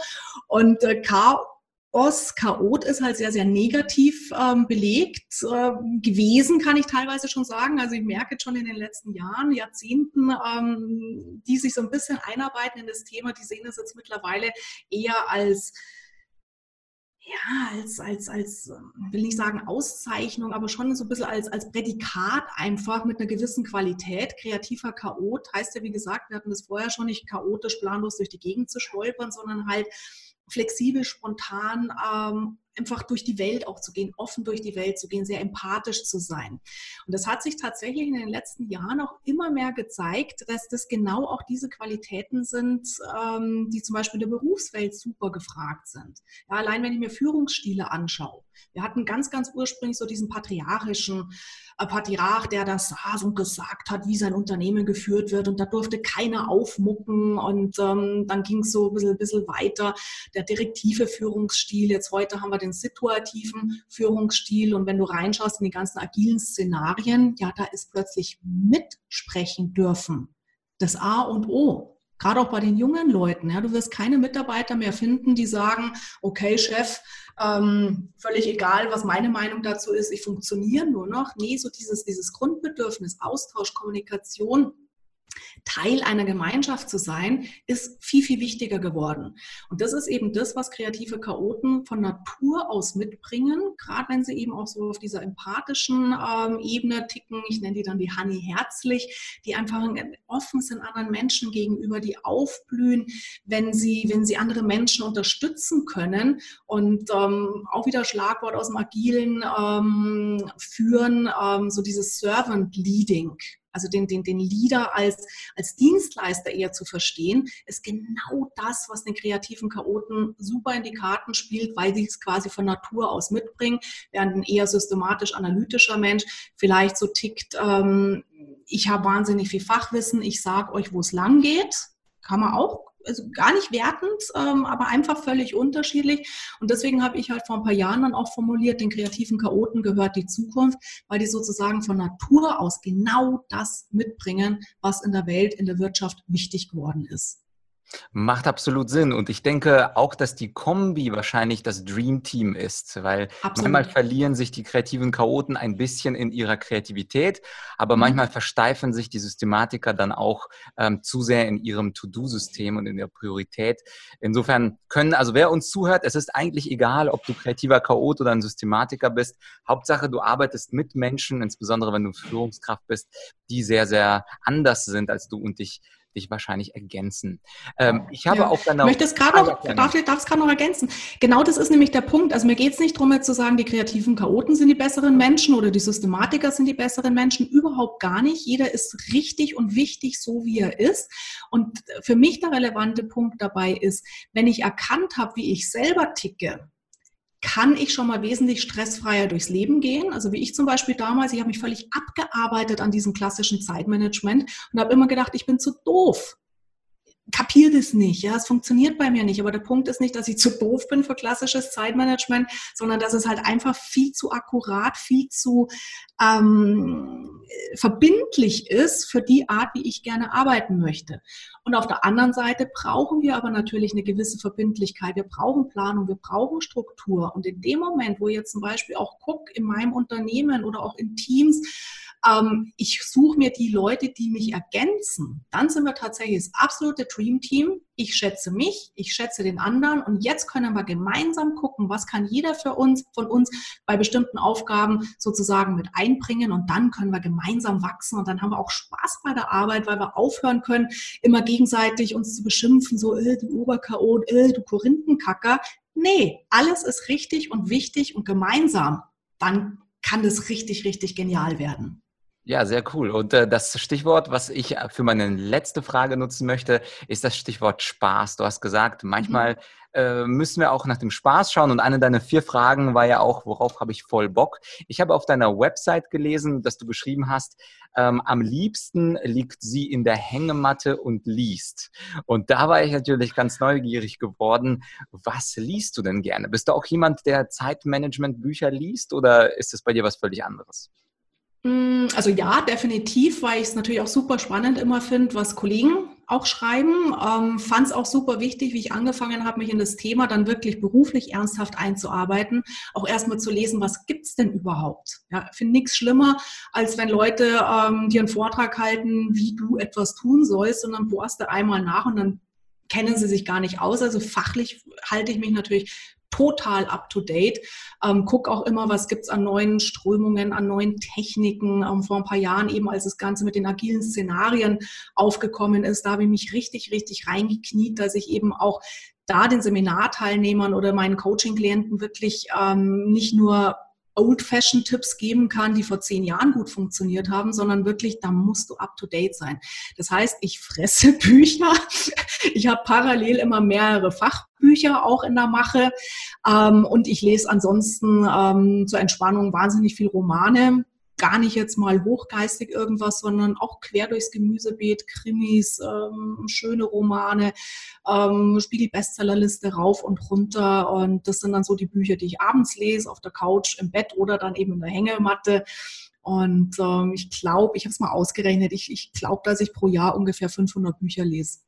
Speaker 2: Und äh, Chaos, Chaot ist halt sehr, sehr negativ ähm, belegt äh, gewesen, kann ich teilweise schon sagen. Also ich merke jetzt schon in den letzten Jahren, Jahrzehnten, ähm, die sich so ein bisschen einarbeiten in das Thema, die sehen es jetzt mittlerweile eher als ja, als, als, als, ähm, will nicht sagen Auszeichnung, aber schon so ein bisschen als, als Prädikat einfach mit einer gewissen Qualität. Kreativer Chaot heißt ja, wie gesagt, wir hatten das vorher schon nicht chaotisch, planlos durch die Gegend zu stolpern, sondern halt flexibel, spontan, ähm, einfach durch die Welt auch zu gehen, offen durch die Welt zu gehen, sehr empathisch zu sein. Und das hat sich tatsächlich in den letzten Jahren auch immer mehr gezeigt, dass das genau auch diese Qualitäten sind, ähm, die zum Beispiel in der Berufswelt super gefragt sind. Ja, allein wenn ich mir Führungsstile anschaue. Wir hatten ganz, ganz ursprünglich so diesen patriarchischen äh, Patriarch, der das saß und gesagt hat, wie sein Unternehmen geführt wird und da durfte keiner aufmucken und ähm, dann ging es so ein bisschen, bisschen weiter. Der direktive Führungsstil, jetzt heute haben wir den situativen Führungsstil und wenn du reinschaust in die ganzen agilen Szenarien, ja, da ist plötzlich mitsprechen dürfen. Das A und O gerade auch bei den jungen Leuten. Ja, du wirst keine Mitarbeiter mehr finden, die sagen, okay, Chef, ähm, völlig egal, was meine Meinung dazu ist, ich funktioniere nur noch. Nee, so dieses, dieses Grundbedürfnis, Austausch, Kommunikation, Teil einer Gemeinschaft zu sein, ist viel, viel wichtiger geworden. Und das ist eben das, was kreative Chaoten von Natur aus mitbringen, gerade wenn sie eben auch so auf dieser empathischen ähm, Ebene ticken. Ich nenne die dann die Honey herzlich, die einfach offen sind anderen Menschen gegenüber, die aufblühen, wenn sie, wenn sie andere Menschen unterstützen können. Und ähm, auch wieder Schlagwort aus dem Agilen ähm, führen, ähm, so dieses Servant Leading also den, den, den Leader als, als Dienstleister eher zu verstehen, ist genau das, was den kreativen Chaoten super in die Karten spielt, weil sie es quasi von Natur aus mitbringen, während ein eher systematisch analytischer Mensch vielleicht so tickt, ähm, ich habe wahnsinnig viel Fachwissen, ich sage euch, wo es lang geht, kann man auch also gar nicht wertend, ähm, aber einfach völlig unterschiedlich. Und deswegen habe ich halt vor ein paar Jahren dann auch formuliert, den kreativen Chaoten gehört die Zukunft, weil die sozusagen von Natur aus genau das mitbringen, was in der Welt, in der Wirtschaft wichtig geworden ist.
Speaker 1: Macht absolut Sinn. Und ich denke auch, dass die Kombi wahrscheinlich das Dream Team ist, weil absolut. manchmal verlieren sich die kreativen Chaoten ein bisschen in ihrer Kreativität, aber mhm. manchmal versteifen sich die Systematiker dann auch ähm, zu sehr in ihrem To-Do-System und in der Priorität. Insofern können, also wer uns zuhört, es ist eigentlich egal, ob du kreativer Chaot oder ein Systematiker bist. Hauptsache, du arbeitest mit Menschen, insbesondere wenn du Führungskraft bist, die sehr, sehr anders sind als du und dich dich wahrscheinlich ergänzen. Ähm, ich habe ja. auch
Speaker 2: dann noch. Ich möchte es gerade noch, darf, darf es gerade noch ergänzen. Genau das ist nämlich der Punkt. Also mir geht es nicht darum, jetzt zu sagen, die kreativen Chaoten sind die besseren Menschen oder die Systematiker sind die besseren Menschen. Überhaupt gar nicht. Jeder ist richtig und wichtig, so wie er ist. Und für mich der relevante Punkt dabei ist, wenn ich erkannt habe, wie ich selber ticke, kann ich schon mal wesentlich stressfreier durchs Leben gehen. Also wie ich zum Beispiel damals, ich habe mich völlig abgearbeitet an diesem klassischen Zeitmanagement und habe immer gedacht, ich bin zu doof kapiere das nicht. Ja, es funktioniert bei mir nicht. Aber der Punkt ist nicht, dass ich zu doof bin für klassisches Zeitmanagement, sondern dass es halt einfach viel zu akkurat, viel zu ähm, verbindlich ist für die Art, wie ich gerne arbeiten möchte. Und auf der anderen Seite brauchen wir aber natürlich eine gewisse Verbindlichkeit. Wir brauchen Planung, wir brauchen Struktur. Und in dem Moment, wo ihr zum Beispiel auch guckt in meinem Unternehmen oder auch in Teams, ähm, ich suche mir die Leute, die mich ergänzen. Dann sind wir tatsächlich das absolute Dream Team. Ich schätze mich, ich schätze den anderen und jetzt können wir gemeinsam gucken, was kann jeder für uns, von uns bei bestimmten Aufgaben sozusagen mit einbringen und dann können wir gemeinsam wachsen und dann haben wir auch Spaß bei der Arbeit, weil wir aufhören können, immer gegenseitig uns zu beschimpfen, so, äh, du Oberchaot, äh, du Korinthenkacker. Nee, alles ist richtig und wichtig und gemeinsam. Dann kann das richtig, richtig genial werden.
Speaker 1: Ja, sehr cool. Und äh, das Stichwort, was ich äh, für meine letzte Frage nutzen möchte, ist das Stichwort Spaß. Du hast gesagt, manchmal mhm. äh, müssen wir auch nach dem Spaß schauen. Und eine deiner vier Fragen war ja auch, worauf habe ich voll Bock? Ich habe auf deiner Website gelesen, dass du geschrieben hast, ähm, am liebsten liegt sie in der Hängematte und liest. Und da war ich natürlich ganz neugierig geworden. Was liest du denn gerne? Bist du auch jemand, der Zeitmanagement-Bücher liest oder ist es bei dir was völlig anderes?
Speaker 2: Mm, also ja, definitiv, weil ich es natürlich auch super spannend immer finde, was Kollegen auch schreiben. Ähm, Fand es auch super wichtig, wie ich angefangen habe, mich in das Thema dann wirklich beruflich ernsthaft einzuarbeiten, auch erstmal zu lesen, was gibt's denn überhaupt. Ja, finde nichts schlimmer, als wenn Leute ähm, dir einen Vortrag halten, wie du etwas tun sollst, und dann bohrst du einmal nach und dann kennen sie sich gar nicht aus. Also fachlich halte ich mich natürlich total up-to-date. Ähm, guck auch immer, was gibt's an neuen Strömungen, an neuen Techniken. Ähm, vor ein paar Jahren eben, als das Ganze mit den agilen Szenarien aufgekommen ist, da habe ich mich richtig, richtig reingekniet, dass ich eben auch da den Seminarteilnehmern oder meinen Coaching-Klienten wirklich ähm, nicht nur Old-Fashioned-Tipps geben kann, die vor zehn Jahren gut funktioniert haben, sondern wirklich, da musst du up-to-date sein. Das heißt, ich fresse [laughs] Bücher. Ich habe parallel immer mehrere Fachbücher auch in der Mache ähm, und ich lese ansonsten ähm, zur Entspannung wahnsinnig viel Romane gar nicht jetzt mal hochgeistig irgendwas, sondern auch quer durchs Gemüsebeet, Krimis, ähm, schöne Romane, ähm, Spiegel-Bestsellerliste rauf und runter. Und das sind dann so die Bücher, die ich abends lese, auf der Couch, im Bett oder dann eben in der Hängematte. Und ähm, ich glaube, ich habe es mal ausgerechnet, ich, ich glaube, dass ich pro Jahr ungefähr 500 Bücher lese.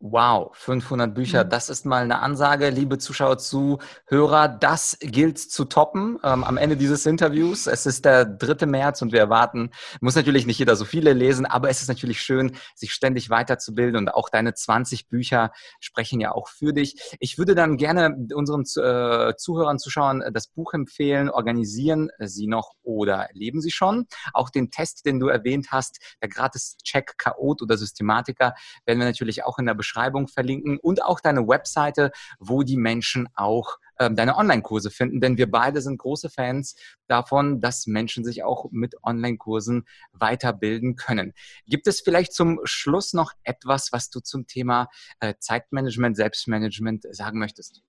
Speaker 1: Wow, 500 Bücher, mhm. das ist mal eine Ansage, liebe Zuschauer, Zuhörer. Das gilt zu toppen ähm, am Ende dieses Interviews. Es ist der 3. März und wir erwarten, muss natürlich nicht jeder so viele lesen, aber es ist natürlich schön, sich ständig weiterzubilden und auch deine 20 Bücher sprechen ja auch für dich. Ich würde dann gerne unseren äh, Zuhörern, Zuschauern das Buch empfehlen. Organisieren Sie noch oder leben Sie schon? Auch den Test, den du erwähnt hast, der Gratis-Check Chaot oder Systematiker, werden wir natürlich auch in der Beschreibung verlinken und auch deine Webseite, wo die Menschen auch ähm, deine Online-Kurse finden, denn wir beide sind große Fans davon, dass Menschen sich auch mit Online-Kursen weiterbilden können. Gibt es vielleicht zum Schluss noch etwas, was du zum Thema äh, Zeitmanagement, Selbstmanagement sagen möchtest?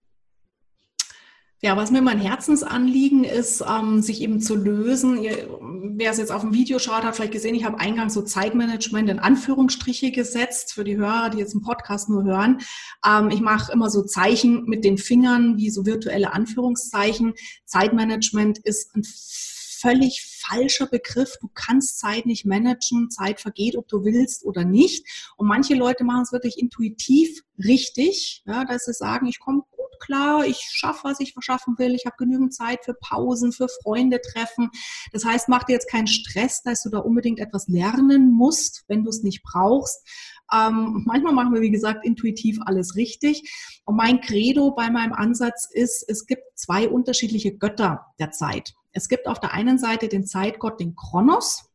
Speaker 2: Ja, was mir mein Herzensanliegen ist, ähm, sich eben zu lösen. Ihr, wer es jetzt auf dem Video schaut, hat vielleicht gesehen, ich habe eingangs so Zeitmanagement in Anführungsstriche gesetzt für die Hörer, die jetzt einen Podcast nur hören. Ähm, ich mache immer so Zeichen mit den Fingern, wie so virtuelle Anführungszeichen. Zeitmanagement ist ein völlig falscher Begriff. Du kannst Zeit nicht managen. Zeit vergeht, ob du willst oder nicht. Und manche Leute machen es wirklich intuitiv richtig, ja, dass sie sagen, ich komme gut klar, ich schaffe, was ich verschaffen will, ich habe genügend Zeit für Pausen, für Freunde treffen. Das heißt, mach dir jetzt keinen Stress, dass du da unbedingt etwas lernen musst, wenn du es nicht brauchst. Ähm, manchmal machen wir, wie gesagt, intuitiv alles richtig. Und mein Credo bei meinem Ansatz ist, es gibt zwei unterschiedliche Götter der Zeit. Es gibt auf der einen Seite den Zeitgott, den Kronos,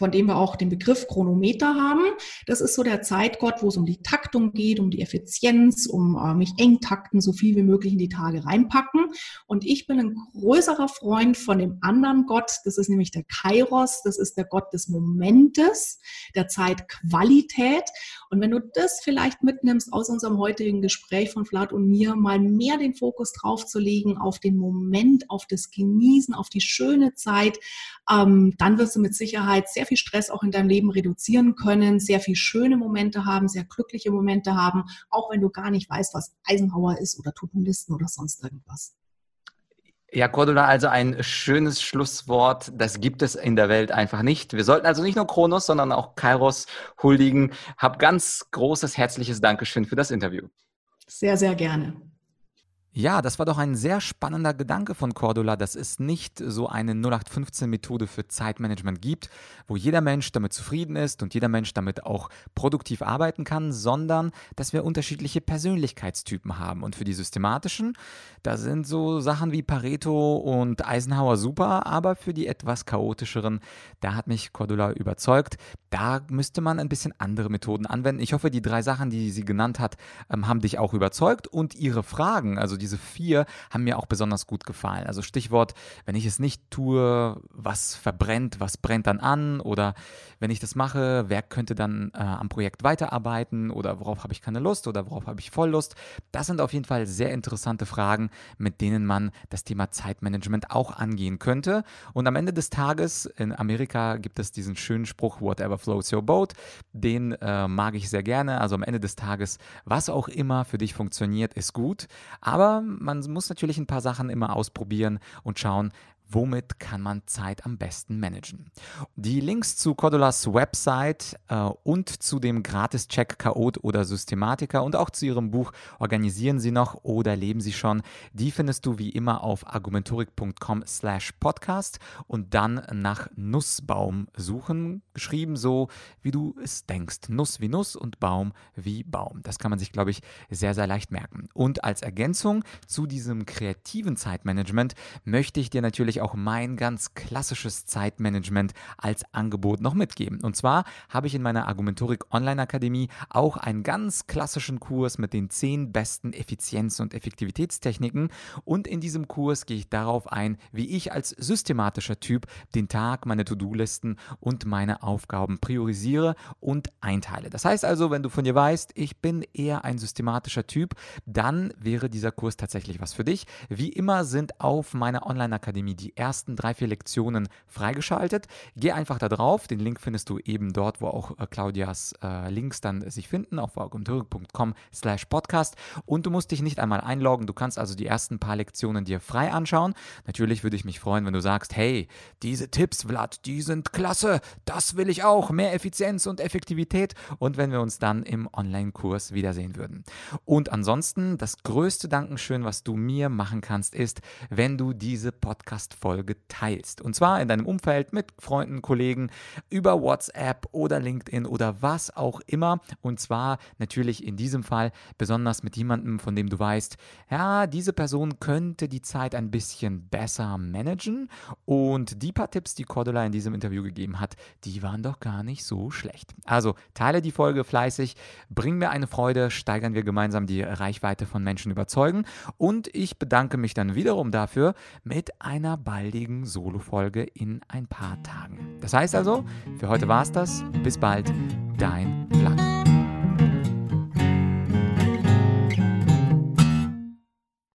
Speaker 2: von dem wir auch den Begriff Chronometer haben. Das ist so der Zeitgott, wo es um die Taktung geht, um die Effizienz, um äh, mich eng takten, so viel wie möglich in die Tage reinpacken. Und ich bin ein größerer Freund von dem anderen Gott. Das ist nämlich der Kairos. Das ist der Gott des Momentes, der Zeitqualität. Und wenn du das vielleicht mitnimmst aus unserem heutigen Gespräch von Vlad und mir, mal mehr den Fokus drauf zu legen auf den Moment, auf das Genießen, auf die schöne Zeit, ähm, dann wirst du mit Sicherheit sehr viel Stress auch in deinem Leben reduzieren können, sehr viel schöne Momente haben, sehr glückliche Momente haben, auch wenn du gar nicht weißt, was Eisenhower ist oder To-Do-Listen oder sonst irgendwas.
Speaker 1: Ja, Cordula, also ein schönes Schlusswort. Das gibt es in der Welt einfach nicht. Wir sollten also nicht nur Kronos, sondern auch Kairos huldigen. Hab ganz großes, herzliches Dankeschön für das Interview.
Speaker 2: Sehr, sehr gerne.
Speaker 1: Ja, das war doch ein sehr spannender Gedanke von Cordula, dass es nicht so eine 0815-Methode für Zeitmanagement gibt, wo jeder Mensch damit zufrieden ist und jeder Mensch damit auch produktiv arbeiten kann, sondern dass wir unterschiedliche Persönlichkeitstypen haben. Und für die systematischen, da sind so Sachen wie Pareto und Eisenhower super, aber für die etwas chaotischeren, da hat mich Cordula überzeugt. Da müsste man ein bisschen andere Methoden anwenden. Ich hoffe, die drei Sachen, die sie genannt hat, ähm, haben dich auch überzeugt und ihre Fragen, also diese vier haben mir auch besonders gut gefallen. Also Stichwort, wenn ich es nicht tue, was verbrennt, was brennt dann an oder wenn ich das mache, wer könnte dann äh, am Projekt weiterarbeiten oder worauf habe ich keine Lust oder worauf habe ich voll Lust. Das sind auf jeden Fall sehr interessante Fragen, mit denen man das Thema Zeitmanagement auch angehen könnte. Und am Ende des Tages, in Amerika gibt es diesen schönen Spruch, whatever floats your boat, den äh, mag ich sehr gerne. Also am Ende des Tages, was auch immer für dich funktioniert, ist gut. Aber man muss natürlich ein paar Sachen immer ausprobieren und schauen, womit kann man Zeit am besten managen. Die Links zu Cordolas Website äh, und zu dem Gratis-Check Chaot oder Systematiker und auch zu ihrem Buch Organisieren Sie noch oder leben Sie schon, die findest du wie immer auf argumentorik.com slash podcast und dann nach Nussbaum suchen, geschrieben so, wie du es denkst. Nuss wie Nuss und Baum wie Baum. Das kann man sich, glaube ich, sehr, sehr leicht merken. Und als Ergänzung zu diesem kreativen Zeitmanagement möchte ich dir natürlich auch mein ganz klassisches Zeitmanagement als Angebot noch mitgeben. Und zwar habe ich in meiner Argumentorik Online Akademie auch einen ganz klassischen Kurs mit den zehn besten Effizienz- und Effektivitätstechniken. Und in diesem Kurs gehe ich darauf ein, wie ich als systematischer Typ den Tag, meine To-Do-Listen und meine Aufgaben priorisiere und einteile. Das heißt also, wenn du von dir weißt, ich bin eher ein systematischer Typ, dann wäre dieser Kurs tatsächlich was für dich. Wie immer sind auf meiner Online-Akademie die die ersten drei, vier Lektionen freigeschaltet. Geh einfach da drauf. Den Link findest du eben dort, wo auch äh, Claudias äh, Links dann sich finden, auf agentur.com slash podcast. Und du musst dich nicht einmal einloggen. Du kannst also die ersten paar Lektionen dir frei anschauen. Natürlich würde ich mich freuen, wenn du sagst, hey, diese Tipps, Vlad, die sind klasse. Das will ich auch. Mehr Effizienz und Effektivität. Und wenn wir uns dann im Online-Kurs wiedersehen würden. Und ansonsten, das größte Dankeschön, was du mir machen kannst, ist, wenn du diese Podcast Folge teilst. Und zwar in deinem Umfeld mit Freunden, Kollegen, über WhatsApp oder LinkedIn oder was auch immer. Und zwar natürlich in diesem Fall besonders mit jemandem, von dem du weißt, ja, diese Person könnte die Zeit ein bisschen besser managen. Und die paar Tipps, die Cordula in diesem Interview gegeben hat, die waren doch gar nicht so schlecht. Also teile die Folge fleißig, bring mir eine Freude, steigern wir gemeinsam die Reichweite von Menschen überzeugen. Und ich bedanke mich dann wiederum dafür mit einer baldigen Solo-Folge in ein paar Tagen. Das heißt also, für heute war es das. Bis bald, dein